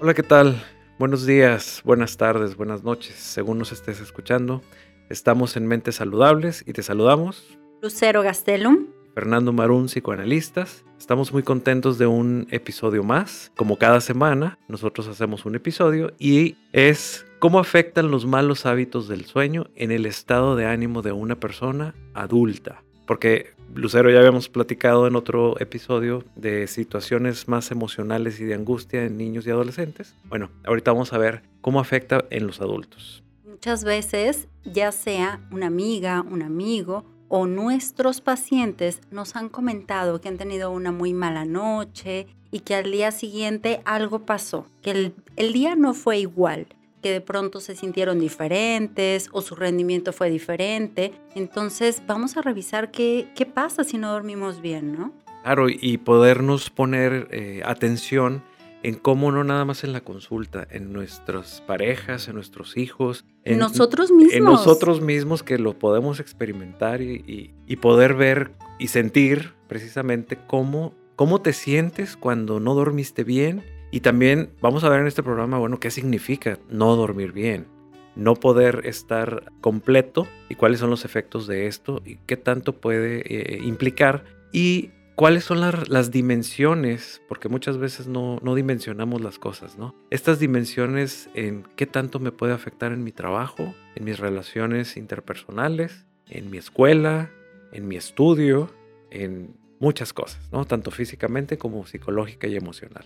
Hola, ¿qué tal? Buenos días, buenas tardes, buenas noches, según nos estés escuchando. Estamos en Mentes Saludables y te saludamos. Lucero Gastelum. Fernando Marún, psicoanalistas. Estamos muy contentos de un episodio más. Como cada semana, nosotros hacemos un episodio y es cómo afectan los malos hábitos del sueño en el estado de ánimo de una persona adulta. Porque Lucero ya habíamos platicado en otro episodio de situaciones más emocionales y de angustia en niños y adolescentes. Bueno, ahorita vamos a ver cómo afecta en los adultos. Muchas veces, ya sea una amiga, un amigo o nuestros pacientes nos han comentado que han tenido una muy mala noche y que al día siguiente algo pasó, que el, el día no fue igual, que de pronto se sintieron diferentes o su rendimiento fue diferente. Entonces vamos a revisar qué, qué pasa si no dormimos bien, ¿no? Claro, y podernos poner eh, atención en cómo no nada más en la consulta, en nuestras parejas, en nuestros hijos. En nosotros mismos. En nosotros mismos que lo podemos experimentar y, y, poder ver y sentir precisamente cómo, cómo te sientes cuando no dormiste bien. Y también vamos a ver en este programa, bueno, qué significa no dormir bien, no poder estar completo y cuáles son los efectos de esto y qué tanto puede eh, implicar. Y cuáles son las dimensiones, porque muchas veces no, no, dimensionamos las cosas, ¿no? Estas dimensiones en qué tanto me puede afectar en mi trabajo, en mis relaciones interpersonales, en mi escuela, en mi estudio, en muchas cosas, ¿no? Tanto físicamente como psicológica y emocional.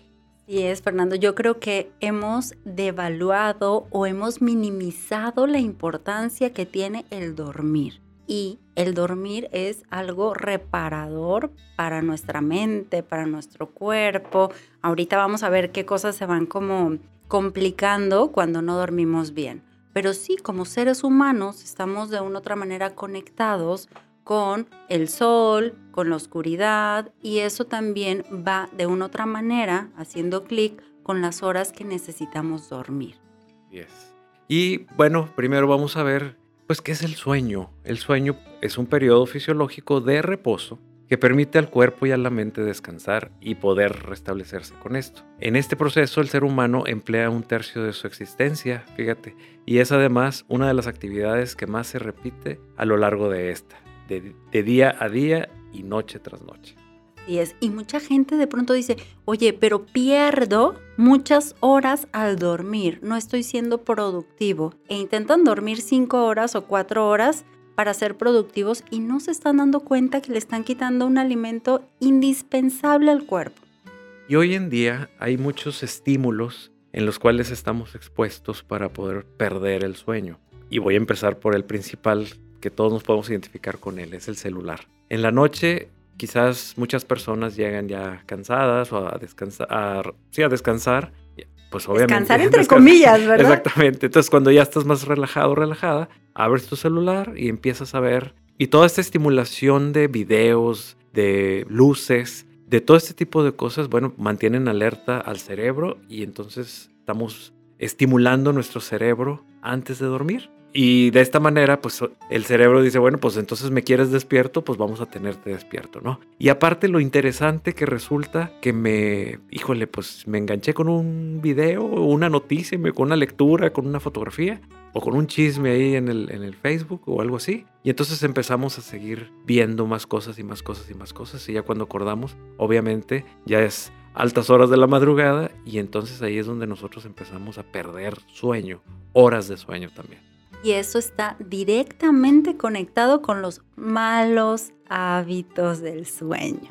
Sí es, Fernando. Yo creo que hemos devaluado o hemos minimizado la importancia que tiene el dormir y el dormir es algo reparador para nuestra mente, para nuestro cuerpo. Ahorita vamos a ver qué cosas se van como complicando cuando no dormimos bien. Pero sí, como seres humanos estamos de una otra manera conectados con el sol, con la oscuridad y eso también va de una otra manera haciendo clic con las horas que necesitamos dormir. Yes. Y bueno, primero vamos a ver pues, ¿qué es el sueño? El sueño es un periodo fisiológico de reposo que permite al cuerpo y a la mente descansar y poder restablecerse con esto. En este proceso el ser humano emplea un tercio de su existencia, fíjate, y es además una de las actividades que más se repite a lo largo de esta, de, de día a día y noche tras noche. Es. Y mucha gente de pronto dice, oye, pero pierdo muchas horas al dormir, no estoy siendo productivo. E intentan dormir cinco horas o cuatro horas para ser productivos y no se están dando cuenta que le están quitando un alimento indispensable al cuerpo. Y hoy en día hay muchos estímulos en los cuales estamos expuestos para poder perder el sueño. Y voy a empezar por el principal que todos nos podemos identificar con él, es el celular. En la noche quizás muchas personas llegan ya cansadas o a descansar, sí, a descansar, pues obviamente. Descansar entre comillas, ¿verdad? Exactamente. Entonces, cuando ya estás más relajado, relajada, abres tu celular y empiezas a ver. Y toda esta estimulación de videos, de luces, de todo este tipo de cosas, bueno, mantienen alerta al cerebro y entonces estamos estimulando nuestro cerebro antes de dormir. Y de esta manera, pues el cerebro dice, bueno, pues entonces me quieres despierto, pues vamos a tenerte despierto, ¿no? Y aparte lo interesante que resulta que me, híjole, pues me enganché con un video, una noticia, con una lectura, con una fotografía o con un chisme ahí en el, en el Facebook o algo así. Y entonces empezamos a seguir viendo más cosas y más cosas y más cosas. Y ya cuando acordamos, obviamente ya es altas horas de la madrugada y entonces ahí es donde nosotros empezamos a perder sueño, horas de sueño también y eso está directamente conectado con los malos hábitos del sueño.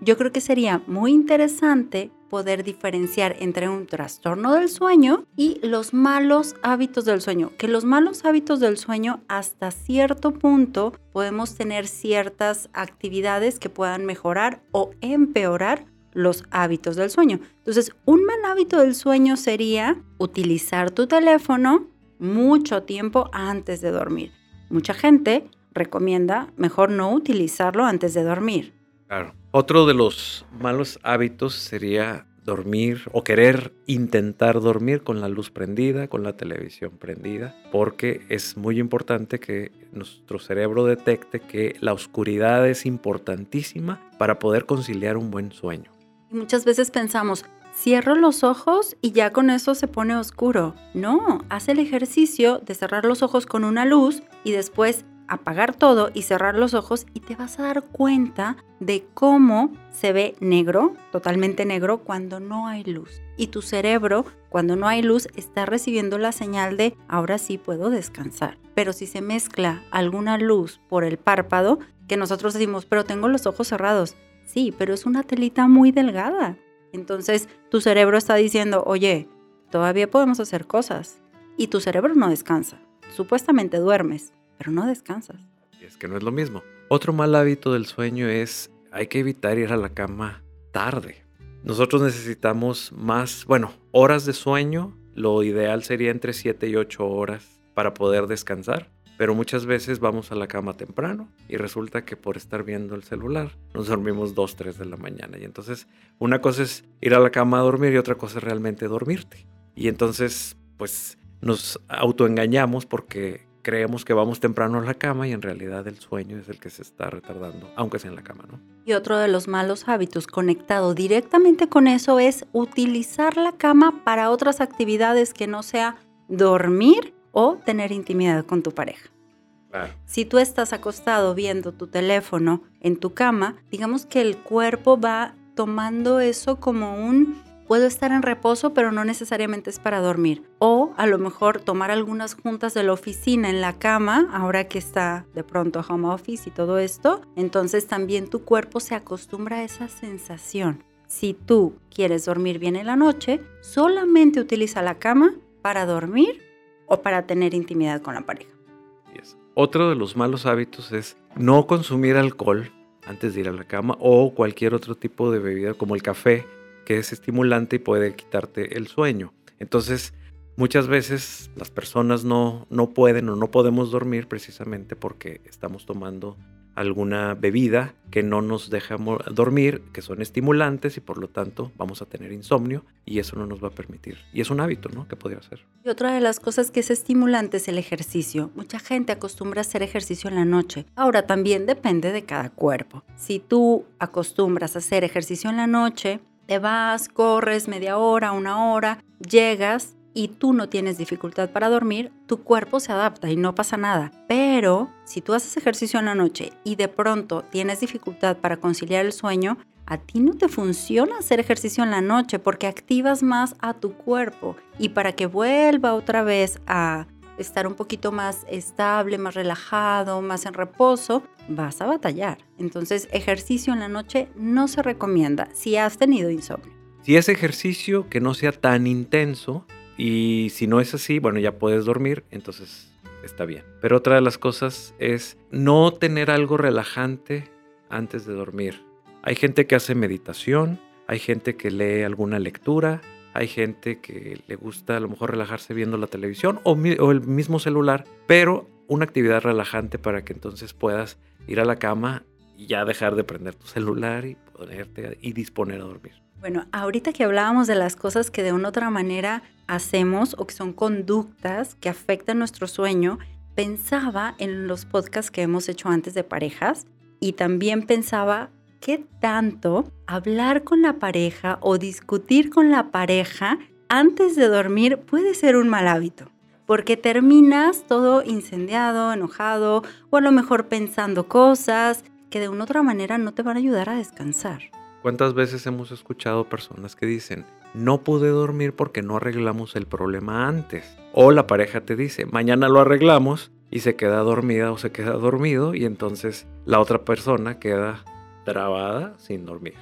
Yo creo que sería muy interesante poder diferenciar entre un trastorno del sueño y los malos hábitos del sueño. Que los malos hábitos del sueño hasta cierto punto podemos tener ciertas actividades que puedan mejorar o empeorar los hábitos del sueño. Entonces, un mal hábito del sueño sería utilizar tu teléfono mucho tiempo antes de dormir. Mucha gente recomienda mejor no utilizarlo antes de dormir. Claro. Otro de los malos hábitos sería dormir o querer intentar dormir con la luz prendida, con la televisión prendida, porque es muy importante que nuestro cerebro detecte que la oscuridad es importantísima para poder conciliar un buen sueño. Muchas veces pensamos, cierro los ojos y ya con eso se pone oscuro. No, haz el ejercicio de cerrar los ojos con una luz y después apagar todo y cerrar los ojos y te vas a dar cuenta de cómo se ve negro, totalmente negro, cuando no hay luz. Y tu cerebro, cuando no hay luz, está recibiendo la señal de ahora sí puedo descansar. Pero si se mezcla alguna luz por el párpado, que nosotros decimos, pero tengo los ojos cerrados. Sí, pero es una telita muy delgada. Entonces tu cerebro está diciendo, oye, todavía podemos hacer cosas. Y tu cerebro no descansa. Supuestamente duermes, pero no descansas. Es que no es lo mismo. Otro mal hábito del sueño es hay que evitar ir a la cama tarde. Nosotros necesitamos más, bueno, horas de sueño. Lo ideal sería entre 7 y 8 horas para poder descansar. Pero muchas veces vamos a la cama temprano y resulta que por estar viendo el celular nos dormimos 2, 3 de la mañana. Y entonces una cosa es ir a la cama a dormir y otra cosa es realmente dormirte. Y entonces pues nos autoengañamos porque creemos que vamos temprano a la cama y en realidad el sueño es el que se está retardando, aunque sea en la cama, ¿no? Y otro de los malos hábitos conectado directamente con eso es utilizar la cama para otras actividades que no sea dormir o tener intimidad con tu pareja. Si tú estás acostado viendo tu teléfono en tu cama, digamos que el cuerpo va tomando eso como un puedo estar en reposo, pero no necesariamente es para dormir. O a lo mejor tomar algunas juntas de la oficina en la cama, ahora que está de pronto home office y todo esto, entonces también tu cuerpo se acostumbra a esa sensación. Si tú quieres dormir bien en la noche, solamente utiliza la cama para dormir o para tener intimidad con la pareja. Otro de los malos hábitos es no consumir alcohol antes de ir a la cama o cualquier otro tipo de bebida como el café que es estimulante y puede quitarte el sueño. Entonces, muchas veces las personas no, no pueden o no podemos dormir precisamente porque estamos tomando alguna bebida que no nos deja dormir, que son estimulantes y por lo tanto vamos a tener insomnio y eso no nos va a permitir. Y es un hábito, ¿no? Que podría ser. Y otra de las cosas que es estimulante es el ejercicio. Mucha gente acostumbra a hacer ejercicio en la noche. Ahora también depende de cada cuerpo. Si tú acostumbras a hacer ejercicio en la noche, te vas, corres media hora, una hora, llegas y tú no tienes dificultad para dormir, tu cuerpo se adapta y no pasa nada. Pero si tú haces ejercicio en la noche y de pronto tienes dificultad para conciliar el sueño, a ti no te funciona hacer ejercicio en la noche porque activas más a tu cuerpo y para que vuelva otra vez a estar un poquito más estable, más relajado, más en reposo, vas a batallar. Entonces, ejercicio en la noche no se recomienda si has tenido insomnio. Si es ejercicio que no sea tan intenso y si no es así, bueno, ya puedes dormir, entonces está bien. Pero otra de las cosas es no tener algo relajante antes de dormir. Hay gente que hace meditación, hay gente que lee alguna lectura, hay gente que le gusta a lo mejor relajarse viendo la televisión o, el mismo celular, pero una actividad relajante para que entonces puedas ir a la cama y ya dejar de prender tu celular y ponerte y disponer a dormir. Bueno, ahorita que hablábamos de las cosas que de una u otra manera hacemos o que son conductas que afectan nuestro sueño, pensaba en los podcasts que hemos hecho antes de parejas y también pensaba qué tanto hablar con la pareja o discutir con la pareja antes de dormir puede ser un mal hábito? Porque terminas todo incendiado, enojado o a lo mejor pensando cosas que de una otra manera no te van a ayudar a descansar. ¿Cuántas veces hemos escuchado personas que dicen, no pude dormir porque no arreglamos el problema antes? O la pareja te dice, mañana lo arreglamos y se queda dormida o se queda dormido y entonces la otra persona queda trabada sin dormir.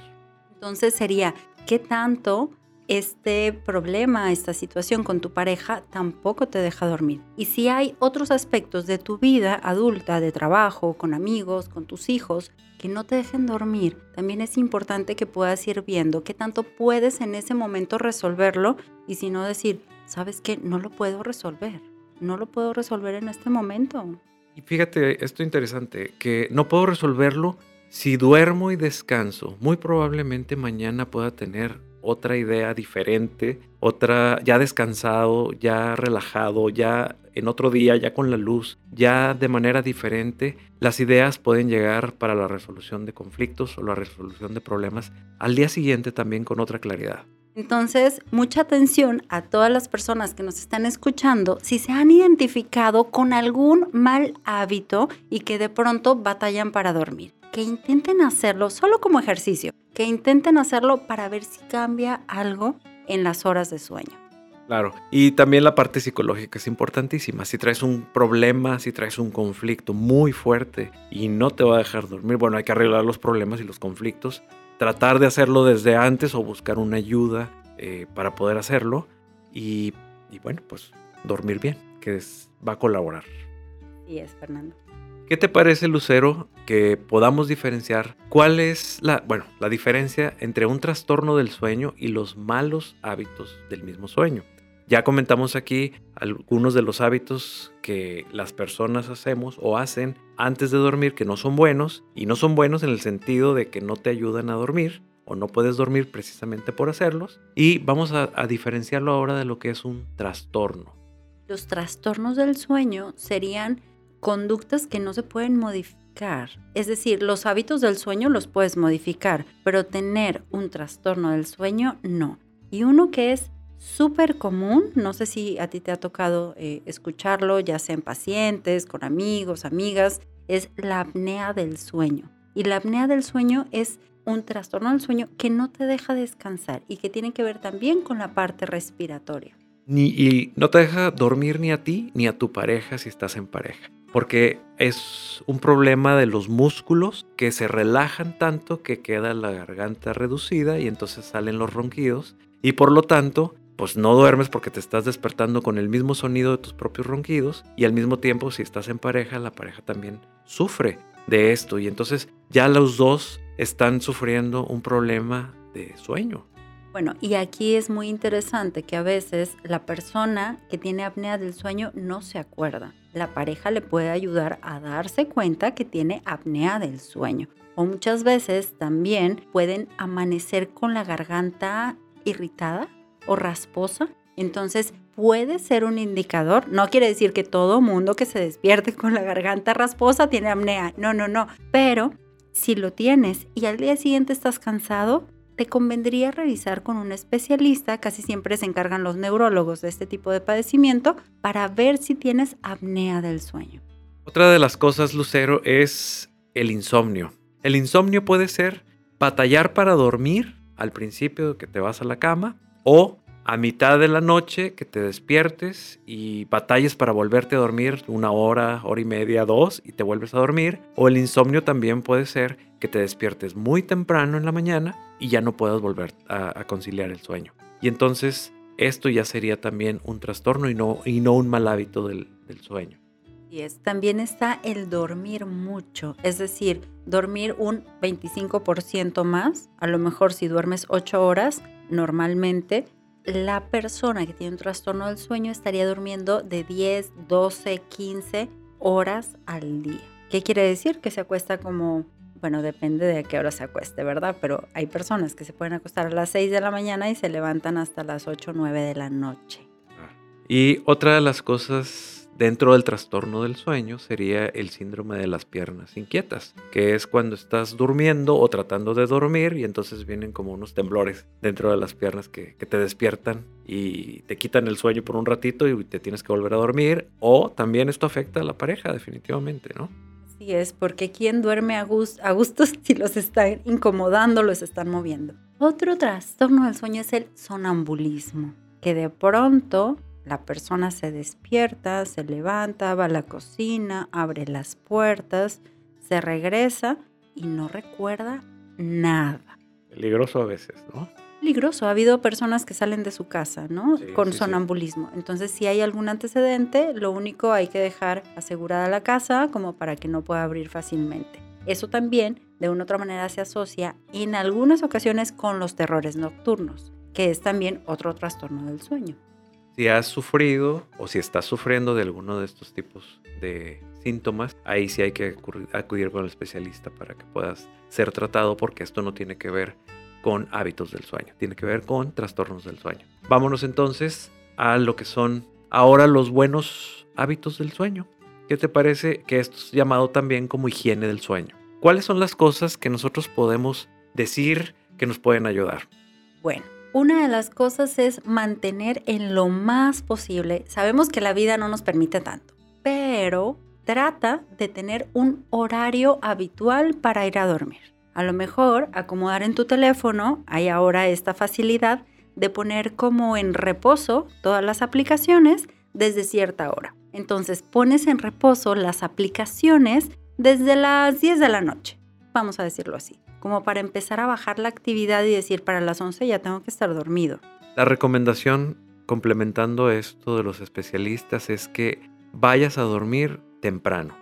Entonces sería, ¿qué tanto este problema, esta situación con tu pareja tampoco te deja dormir? Y si hay otros aspectos de tu vida adulta, de trabajo, con amigos, con tus hijos, que no te dejen dormir, también es importante que puedas ir viendo qué tanto puedes en ese momento resolverlo y si no decir, ¿sabes qué? No lo puedo resolver. No lo puedo resolver en este momento. Y fíjate, esto interesante, que no puedo resolverlo si duermo y descanso, muy probablemente mañana pueda tener otra idea diferente, otra ya descansado, ya relajado, ya en otro día, ya con la luz, ya de manera diferente, las ideas pueden llegar para la resolución de conflictos o la resolución de problemas al día siguiente también con otra claridad. Entonces, mucha atención a todas las personas que nos están escuchando si se han identificado con algún mal hábito y que de pronto batallan para dormir. Que intenten hacerlo solo como ejercicio, que intenten hacerlo para ver si cambia algo en las horas de sueño. Claro, y también la parte psicológica es importantísima. Si traes un problema, si traes un conflicto muy fuerte y no te va a dejar dormir, bueno, hay que arreglar los problemas y los conflictos, tratar de hacerlo desde antes o buscar una ayuda eh, para poder hacerlo y, bueno, pues dormir bien, que va a colaborar. Sí es, Fernando. ¿Qué te parece, Lucero, que podamos diferenciar cuál es la, bueno, la diferencia entre un trastorno del sueño y los malos hábitos del mismo sueño? Ya comentamos aquí algunos de los hábitos que las personas hacemos o hacen antes de dormir que no son buenos y no son buenos en el sentido de que no te ayudan a dormir o no puedes dormir precisamente por hacerlos. Y vamos a, diferenciarlo ahora de lo que es un trastorno. Los trastornos del sueño serían conductas que no se pueden modificar. Es decir, los hábitos del sueño los puedes modificar, pero tener un trastorno del sueño no. Y uno que es súper común, no sé si a ti te ha tocado eh, escucharlo, ya sea en pacientes, con amigos, amigas, es la apnea del sueño. Y la apnea del sueño es un trastorno del sueño que no te deja descansar y que tiene que ver también con la parte respiratoria. Y no te deja dormir ni a ti ni a tu pareja si estás en pareja, porque es un problema de los músculos que se relajan tanto que queda la garganta reducida y entonces salen los ronquidos y por lo tanto pues no duermes porque te estás despertando con el mismo sonido de tus propios ronquidos y al mismo tiempo si estás en pareja, la pareja también sufre de esto y entonces ya los dos están sufriendo un problema de sueño. Bueno, y aquí es muy interesante que a veces la persona que tiene apnea del sueño no se acuerda. La pareja le puede ayudar a darse cuenta que tiene apnea del sueño. O muchas veces también pueden amanecer con la garganta irritada o rasposa. Entonces puede ser un indicador. No quiere decir que todo mundo que se despierte con la garganta rasposa tiene apnea. No, no, no. Pero si lo tienes y al día siguiente estás cansado, te convendría revisar con un especialista, casi siempre se encargan los neurólogos de este tipo de padecimiento, para ver si tienes apnea del sueño. Otra de las cosas, Lucero, es el insomnio. El insomnio puede ser batallar para dormir al principio que te vas a la cama o a mitad de la noche que te despiertes y batalles para volverte a dormir una hora, hora y media, dos y te vuelves a dormir. O el insomnio también puede ser que te despiertes muy temprano en la mañana y ya no puedas volver a, conciliar el sueño. Y entonces esto ya sería también un trastorno y no, y no un mal hábito del, del sueño. Y es, también está el dormir mucho, es decir, dormir un 25% más, a lo mejor si duermes 8 horas, normalmente la persona que tiene un trastorno del sueño estaría durmiendo de 10, 12, 15 horas al día. ¿Qué quiere decir? Que se acuesta como, bueno, depende de a qué hora se acueste, ¿verdad? Pero hay personas que se pueden acostar a las 6 de la mañana y se levantan hasta las 8 o 9 de la noche. Y otra de las cosas Dentro del trastorno del sueño sería el síndrome de las piernas inquietas, que es cuando estás durmiendo o tratando de dormir y entonces vienen como unos temblores dentro de las piernas que, te despiertan y te quitan el sueño por un ratito y te tienes que volver a dormir. O también esto afecta a la pareja definitivamente, ¿no? Sí es, porque quien duerme a gusto, a gusto si los están incomodando, los están moviendo. Otro trastorno del sueño es el sonambulismo, que de pronto la persona se despierta, se levanta, va a la cocina, abre las puertas, se regresa y no recuerda nada. Peligroso a veces, ¿no? Peligroso. Ha habido personas que salen de su casa, ¿no? Con sonambulismo. Entonces, si hay algún antecedente, lo único hay que dejar asegurada la casa como para que no pueda abrir fácilmente. Eso también, de una u otra manera, se asocia en algunas ocasiones con los terrores nocturnos, que es también otro trastorno del sueño. Si has sufrido o si estás sufriendo de alguno de estos tipos de síntomas, ahí sí hay que acudir con el especialista para que puedas ser tratado porque esto no tiene que ver con hábitos del sueño, tiene que ver con trastornos del sueño. Vámonos entonces a lo que son ahora los buenos hábitos del sueño. ¿Qué te parece que esto es llamado también como higiene del sueño? ¿Cuáles son las cosas que nosotros podemos decir que nos pueden ayudar? Bueno, Una de las cosas es mantener en lo más posible. Sabemos que la vida no nos permite tanto, pero trata de tener un horario habitual para ir a dormir. A lo mejor acomodar en tu teléfono, hay ahora esta facilidad de poner como en reposo todas las aplicaciones desde cierta hora. Entonces pones en reposo las aplicaciones desde las 10 de la noche, vamos a decirlo así, como para empezar a bajar la actividad y decir para las 11 ya tengo que estar dormido. La recomendación complementando esto de los especialistas es que vayas a dormir temprano,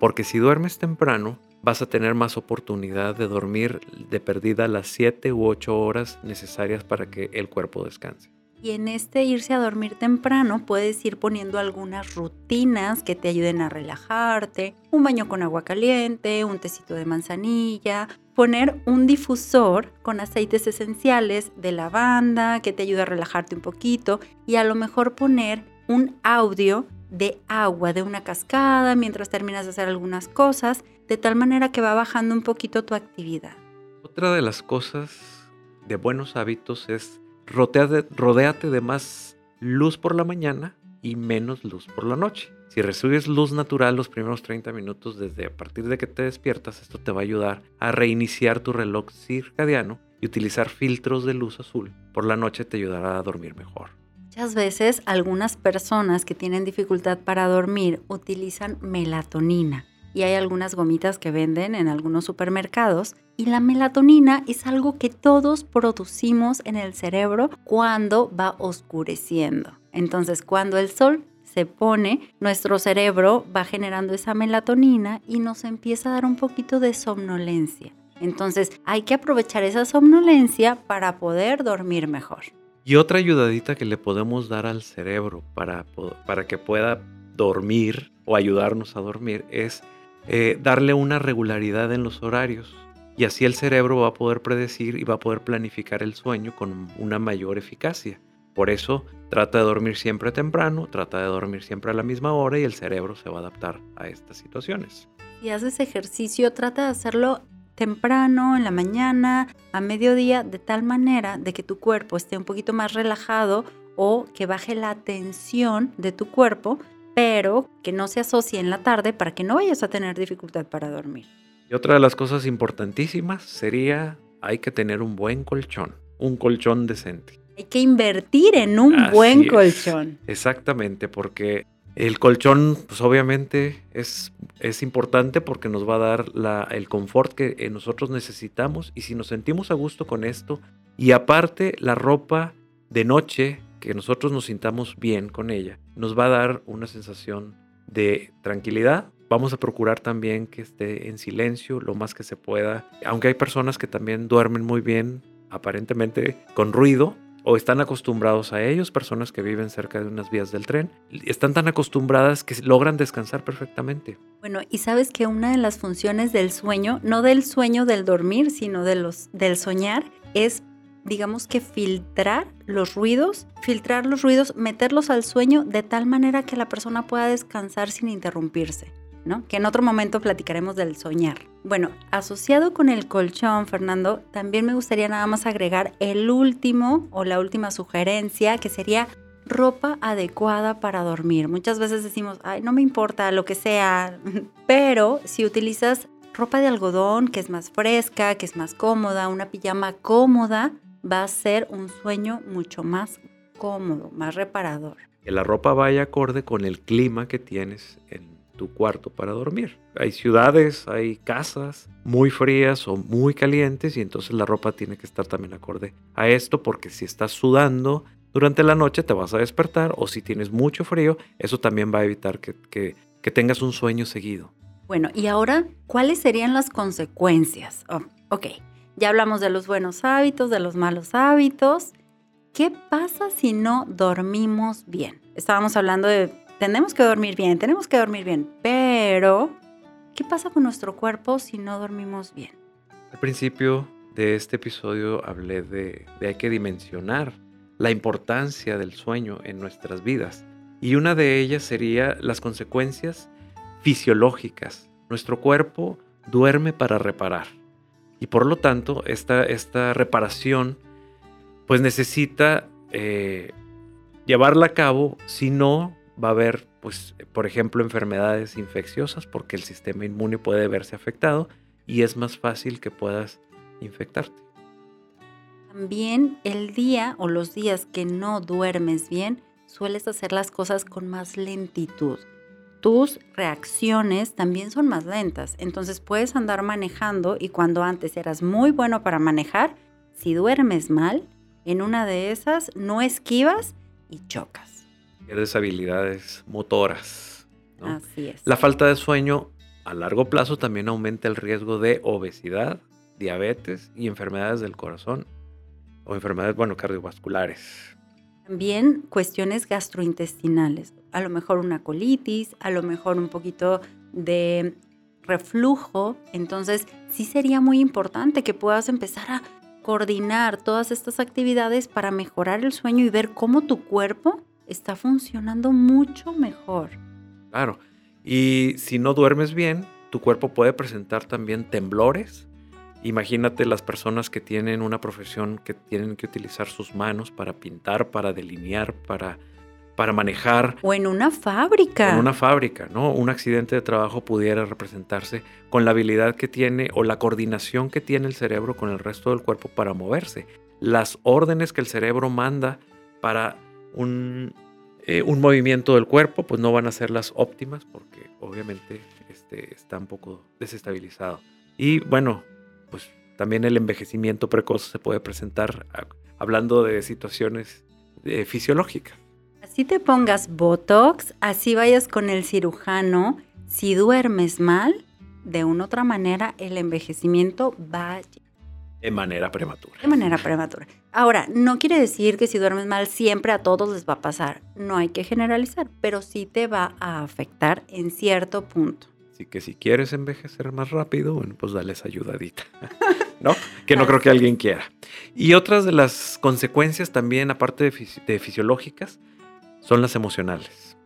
porque si duermes temprano vas a tener más oportunidad de dormir de perdida las 7 u 8 horas necesarias para que el cuerpo descanse. Y en este irse a dormir temprano puedes ir poniendo algunas rutinas que te ayuden a relajarte, un baño con agua caliente, un tecito de manzanilla, poner un difusor con aceites esenciales de lavanda que te ayude a relajarte un poquito y a lo mejor poner un audio de agua de una cascada mientras terminas de hacer algunas cosas, de tal manera que va bajando un poquito tu actividad. Otra de las cosas de buenos hábitos es rodéate, de más luz por la mañana y menos luz por la noche. Si recibes luz natural los primeros 30 minutos desde a partir de que te despiertas, esto te va a ayudar a reiniciar tu reloj circadiano y utilizar filtros de luz azul. Por la noche te ayudará a dormir mejor. Muchas veces algunas personas que tienen dificultad para dormir utilizan melatonina y hay algunas gomitas que venden en algunos supermercados. Y la melatonina es algo que todos producimos en el cerebro cuando va oscureciendo. Entonces, cuando el sol se pone, nuestro cerebro va generando esa melatonina y nos empieza a dar un poquito de somnolencia. Entonces, hay que aprovechar esa somnolencia para poder dormir mejor. Y otra ayudadita que le podemos dar al cerebro para, para que pueda dormir o ayudarnos a dormir es eh, darle una regularidad en los horarios. Y así el cerebro va a poder predecir y va a poder planificar el sueño con una mayor eficacia. Por eso trata de dormir siempre temprano, trata de dormir siempre a la misma hora y el cerebro se va a adaptar a estas situaciones. Si haces ejercicio, trata de hacerlo temprano, en la mañana, a mediodía, de tal manera de que tu cuerpo esté un poquito más relajado o que baje la tensión de tu cuerpo pero que no se asocie en la tarde para que no vayas a tener dificultad para dormir. Y otra de las cosas importantísimas sería hay que tener un buen colchón, un colchón decente. Hay que invertir en un buen colchón. Exactamente, porque el colchón, pues obviamente es, es importante porque nos va a dar la, el confort que eh, nosotros necesitamos y si nos sentimos a gusto con esto y aparte la ropa de noche que nosotros nos sintamos bien con ella, nos va a dar una sensación de tranquilidad. Vamos a procurar también que esté en silencio lo más que se pueda, aunque hay personas que también duermen muy bien, aparentemente con ruido, o están acostumbrados a ellos, personas que viven cerca de unas vías del tren, están tan acostumbradas que logran descansar perfectamente. Bueno, y sabes que una de las funciones del sueño, no del sueño del dormir, sino de los, del soñar, es digamos que filtrar los ruidos, filtrar los ruidos, meterlos al sueño de tal manera que la persona pueda descansar sin interrumpirse. ¿no? Que en otro momento platicaremos del soñar. Bueno, asociado con el colchón, Fernando, también me gustaría nada más agregar el último o la última sugerencia, que sería ropa adecuada para dormir. Muchas veces decimos, ay, no me importa lo que sea, pero si utilizas ropa de algodón que es más fresca, que es más cómoda, una pijama cómoda, va a ser un sueño mucho más cómodo, más reparador. Que la ropa vaya acorde con el clima que tienes en tu cuarto para dormir. Hay ciudades, hay casas muy frías o muy calientes y entonces la ropa tiene que estar también acorde a esto porque si estás sudando durante la noche te vas a despertar o si tienes mucho frío, eso también va a evitar que, que, tengas un sueño seguido. Bueno, y ahora, ¿cuáles serían las consecuencias? Oh, ok, ya hablamos de los buenos hábitos, de los malos hábitos. ¿Qué pasa si no dormimos bien? Estábamos hablando de, tenemos que dormir bien, tenemos que dormir bien, pero ¿qué pasa con nuestro cuerpo si no dormimos bien? Al principio de este episodio hablé de, de hay que dimensionar la importancia del sueño en nuestras vidas. Y una de ellas sería las consecuencias fisiológicas. Nuestro cuerpo duerme para reparar. Y por lo tanto, esta, esta reparación pues necesita eh, llevarla a cabo, si no va a haber, pues, por ejemplo, enfermedades infecciosas porque el sistema inmune puede verse afectado y es más fácil que puedas infectarte. También el día o los días que no duermes bien, sueles hacer las cosas con más lentitud. Tus reacciones también son más lentas, entonces puedes andar manejando y cuando antes eras muy bueno para manejar, si duermes mal, en una de esas no esquivas y chocas. Pierdes habilidades motoras. Así es. La falta de sueño a largo plazo también aumenta el riesgo de obesidad, diabetes y enfermedades del corazón o enfermedades, bueno, cardiovasculares. También cuestiones gastrointestinales, a lo mejor una colitis, a lo mejor un poquito de reflujo. Entonces, sí sería muy importante que puedas empezar a coordinar todas estas actividades para mejorar el sueño y ver cómo tu cuerpo está funcionando mucho mejor. Claro, y si no duermes bien, tu cuerpo puede presentar también temblores. Imagínate las personas que tienen una profesión que tienen que utilizar sus manos para pintar, para delinear, para, para manejar. O en una fábrica. En una fábrica, ¿no? Un accidente de trabajo pudiera representarse con la habilidad que tiene o la coordinación que tiene el cerebro con el resto del cuerpo para moverse. Las órdenes que el cerebro manda para un, eh, un movimiento del cuerpo, pues no van a ser las óptimas porque obviamente este, está un poco desestabilizado. Y bueno, pues también el envejecimiento precoz se puede presentar hablando de situaciones eh, fisiológicas. Así te pongas Botox, así vayas con el cirujano, si duermes mal, de una u otra manera el envejecimiento va de manera prematura. De manera prematura. Ahora, no quiere decir que si duermes mal siempre a todos les va a pasar. No hay que generalizar, pero sí te va a afectar en cierto punto. Así que si quieres envejecer más rápido, bueno, pues dale esa ayudadita. ¿No? Que no creo que alguien quiera. Y otras de las consecuencias también, aparte de, de fisiológicas, son las emocionales.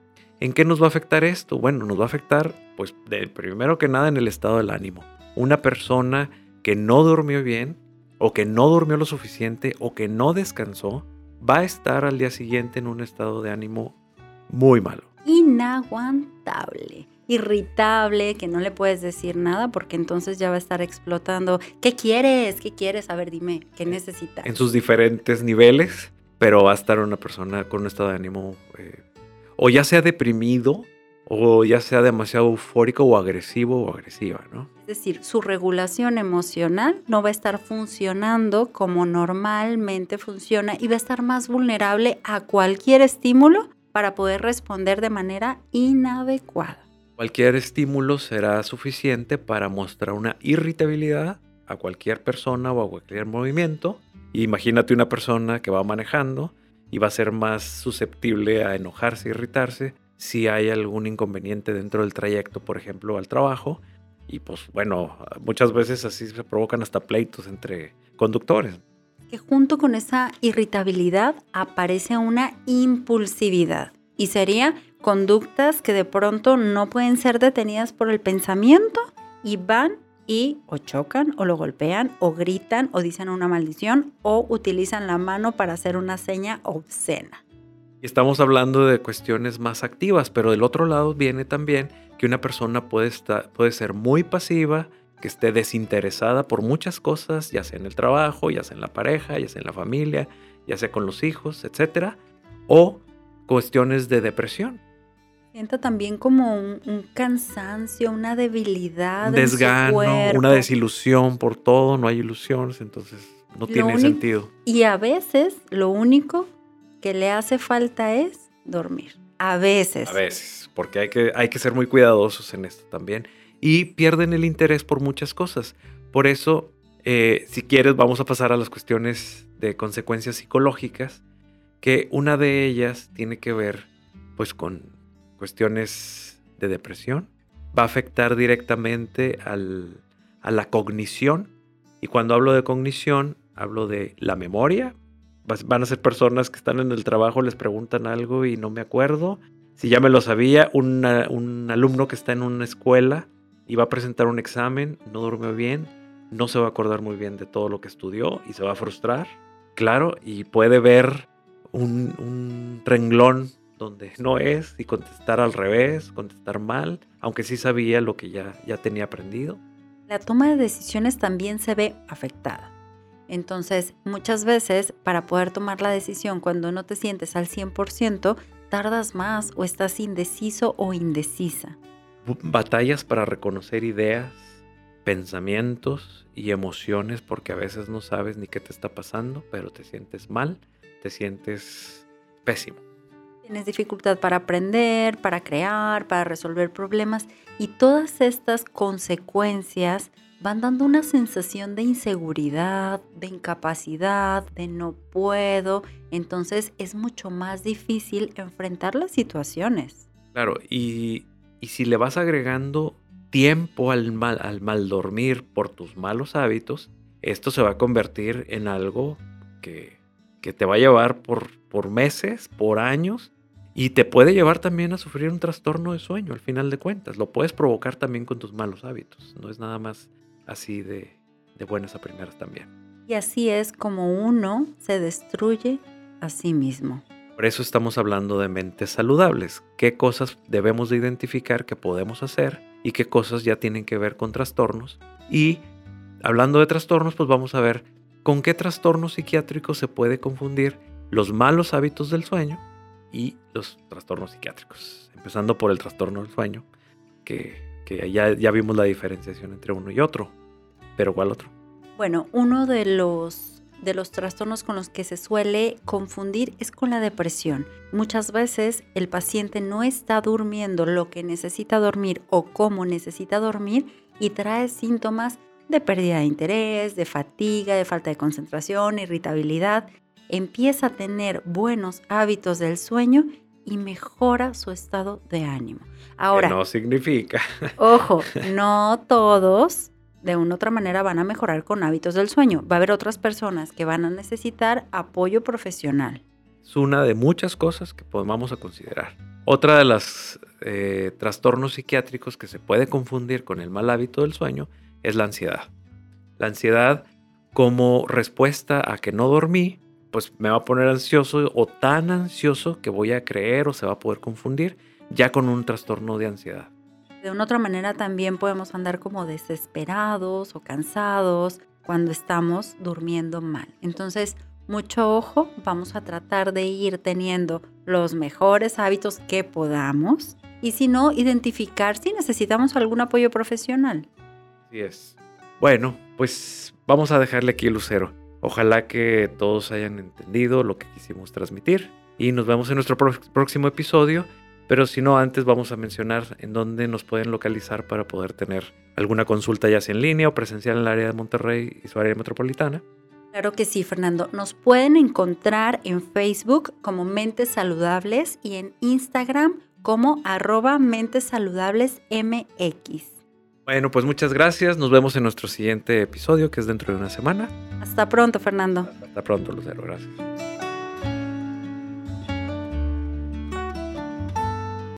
¿En qué nos va a afectar esto? Bueno, nos va a afectar, pues, de, primero que nada en el estado del ánimo. Una persona que no durmió bien, o que no durmió lo suficiente o que no descansó, va a estar al día siguiente en un estado de ánimo muy malo. Inaguantable, irritable, que no le puedes decir nada porque entonces ya va a estar explotando. ¿Qué quieres? ¿Qué quieres? A ver, dime, ¿qué necesitas? En sus diferentes niveles, pero va a estar una persona con un estado de ánimo eh, o ya sea deprimido o ya sea demasiado eufórico o agresivo o agresiva, ¿no? Es decir, su regulación emocional no va a estar funcionando como normalmente funciona y va a estar más vulnerable a cualquier estímulo para poder responder de manera inadecuada. Cualquier estímulo será suficiente para mostrar una irritabilidad a cualquier persona o a cualquier movimiento. Imagínate una persona que va manejando y va a ser más susceptible a enojarse, irritarse si hay algún inconveniente dentro del trayecto, por ejemplo, al trabajo. Y pues bueno, muchas veces así se provocan hasta pleitos entre conductores. Que junto con esa irritabilidad aparece una impulsividad y sería conductas que de pronto no pueden ser detenidas por el pensamiento y van y o chocan o lo golpean o gritan o dicen una maldición o utilizan la mano para hacer una seña obscena. Estamos hablando de cuestiones más activas, pero del otro lado viene también que una persona puede, estar, puede ser muy pasiva, que esté desinteresada por muchas cosas, ya sea en el trabajo, ya sea en la pareja, ya sea en la familia, ya sea con los hijos, etc. O cuestiones de depresión. Sienta también como un, cansancio, una debilidad. Desgano, una desilusión por todo, no hay ilusiones, entonces no tiene sentido. Y a veces lo único que le hace falta es dormir. A veces. A veces, porque hay que, hay que ser muy cuidadosos en esto también. Y pierden el interés por muchas cosas. Por eso, eh, si quieres, vamos a pasar a las cuestiones de consecuencias psicológicas, que una de ellas tiene que ver pues con cuestiones de depresión. Va a afectar directamente al, a la cognición. Y cuando hablo de cognición, hablo de la memoria, van a ser personas que están en el trabajo, les preguntan algo y no me acuerdo. Si ya me lo sabía, un alumno que está en una escuela y va a presentar un examen, no durmió bien, no se va a acordar muy bien de todo lo que estudió y se va a frustrar. Claro, y puede ver un, un renglón donde no es y contestar al revés, contestar mal, aunque sí sabía lo que ya, ya tenía aprendido. La toma de decisiones también se ve afectada. Entonces, muchas veces para poder tomar la decisión cuando no te sientes al 100%, tardas más o estás indeciso o indecisa. Batallas para reconocer ideas, pensamientos y emociones porque a veces no sabes ni qué te está pasando, pero te sientes mal, te sientes pésimo. Tienes dificultad para aprender, para crear, para resolver problemas y todas estas consecuencias van dando una sensación de inseguridad, de incapacidad, de no puedo. Entonces es mucho más difícil enfrentar las situaciones. Claro, y, si le vas agregando tiempo al mal, al mal dormir por tus malos hábitos, esto se va a convertir en algo que, te va a llevar por, por meses, por años, y te puede llevar también a sufrir un trastorno de sueño, al final de cuentas. Lo puedes provocar también con tus malos hábitos. No es nada más así de, de buenas a primeras también. Y así es como uno se destruye a sí mismo. Por eso estamos hablando de mentes saludables. ¿Qué cosas debemos de identificar que podemos hacer y qué cosas ya tienen que ver con trastornos? Y hablando de trastornos, pues vamos a ver con qué trastornos psiquiátricos se puede confundir los malos hábitos del sueño y los trastornos psiquiátricos. Empezando por el trastorno del sueño, que, ya, ya vimos la diferenciación entre uno y otro. Pero ¿cuál otro? Bueno, uno de los, de los trastornos con los que se suele confundir es con la depresión. Muchas veces el paciente no está durmiendo lo que necesita dormir o cómo necesita dormir y trae síntomas de pérdida de interés, de fatiga, de falta de concentración, irritabilidad empieza a tener buenos hábitos del sueño y mejora su estado de ánimo. Ahora, no significa. Ojo, no todos de una u otra manera van a mejorar con hábitos del sueño. Va a haber otras personas que van a necesitar apoyo profesional. Es una de muchas cosas que podemos a considerar. Otra de los eh, trastornos psiquiátricos que se puede confundir con el mal hábito del sueño es la ansiedad. La ansiedad como respuesta a que no dormí pues me va a poner ansioso o tan ansioso que voy a creer o se va a poder confundir ya con un trastorno de ansiedad. De una otra manera también podemos andar como desesperados o cansados cuando estamos durmiendo mal. Entonces, mucho ojo, vamos a tratar de ir teniendo los mejores hábitos que podamos y si no, identificar si necesitamos algún apoyo profesional. Así es. Bueno, pues vamos a dejarle aquí el lucero. Ojalá que todos hayan entendido lo que quisimos transmitir y nos vemos en nuestro próximo episodio. Pero si no, antes vamos a mencionar en dónde nos pueden localizar para poder tener alguna consulta ya sea en línea o presencial en el área de Monterrey y su área metropolitana. Claro que sí, Fernando. Nos pueden encontrar en Facebook como Mentes Saludables y en Instagram como arroba Mentes Saludables MX. Bueno, pues muchas gracias. Nos vemos en nuestro siguiente episodio, que es dentro de una semana. Hasta pronto, Fernando. Hasta pronto, Lucero. Gracias.